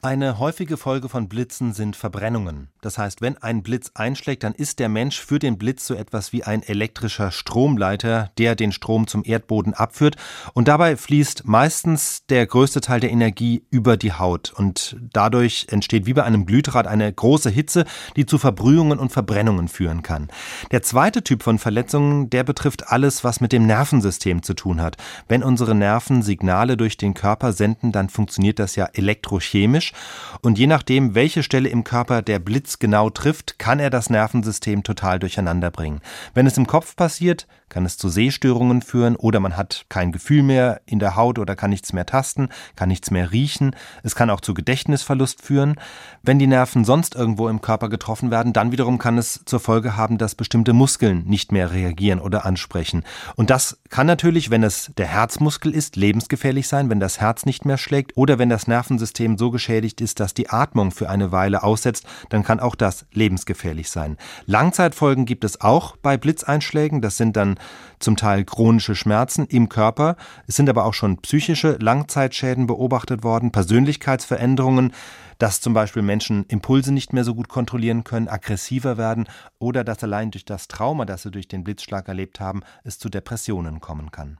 Eine häufige Folge von Blitzen sind Verbrennungen. Das heißt, wenn ein Blitz einschlägt, dann ist der Mensch für den Blitz so etwas wie ein elektrischer Stromleiter, der den Strom zum Erdboden abführt. Und dabei fließt meistens der größte Teil der Energie über die Haut. Und dadurch entsteht wie bei einem Glühdraht eine große Hitze, die zu Verbrühungen und Verbrennungen führen kann. Der zweite Typ von Verletzungen, der betrifft alles, was mit dem Nervensystem zu tun hat. Wenn unsere Nerven Signale durch den Körper senden, dann funktioniert das ja elektrochemisch Mensch. Und je nachdem, welche Stelle im Körper der Blitz genau trifft, kann er das Nervensystem total durcheinander bringen. Wenn es im Kopf passiert, kann es zu Sehstörungen führen oder man hat kein Gefühl mehr in der Haut oder kann nichts mehr tasten, kann nichts mehr riechen. Es kann auch zu Gedächtnisverlust führen. Wenn die Nerven sonst irgendwo im Körper getroffen werden, dann wiederum kann es zur Folge haben, dass bestimmte Muskeln nicht mehr reagieren oder ansprechen. Und das kann natürlich, wenn es der Herzmuskel ist, lebensgefährlich sein, wenn das Herz nicht mehr schlägt oder wenn das Nervensystem so geschädigt ist, dass die Atmung für eine Weile aussetzt, dann kann auch das lebensgefährlich sein. Langzeitfolgen gibt es auch bei Blitzeinschlägen. Das sind dann zum Teil chronische Schmerzen im Körper. Es sind aber auch schon psychische Langzeitschäden beobachtet worden, Persönlichkeitsveränderungen, dass zum Beispiel Menschen Impulse nicht mehr so gut kontrollieren können, aggressiver werden oder dass allein durch das Trauma, das sie durch den Blitzschlag erlebt haben, es zu Depressionen kommen kann.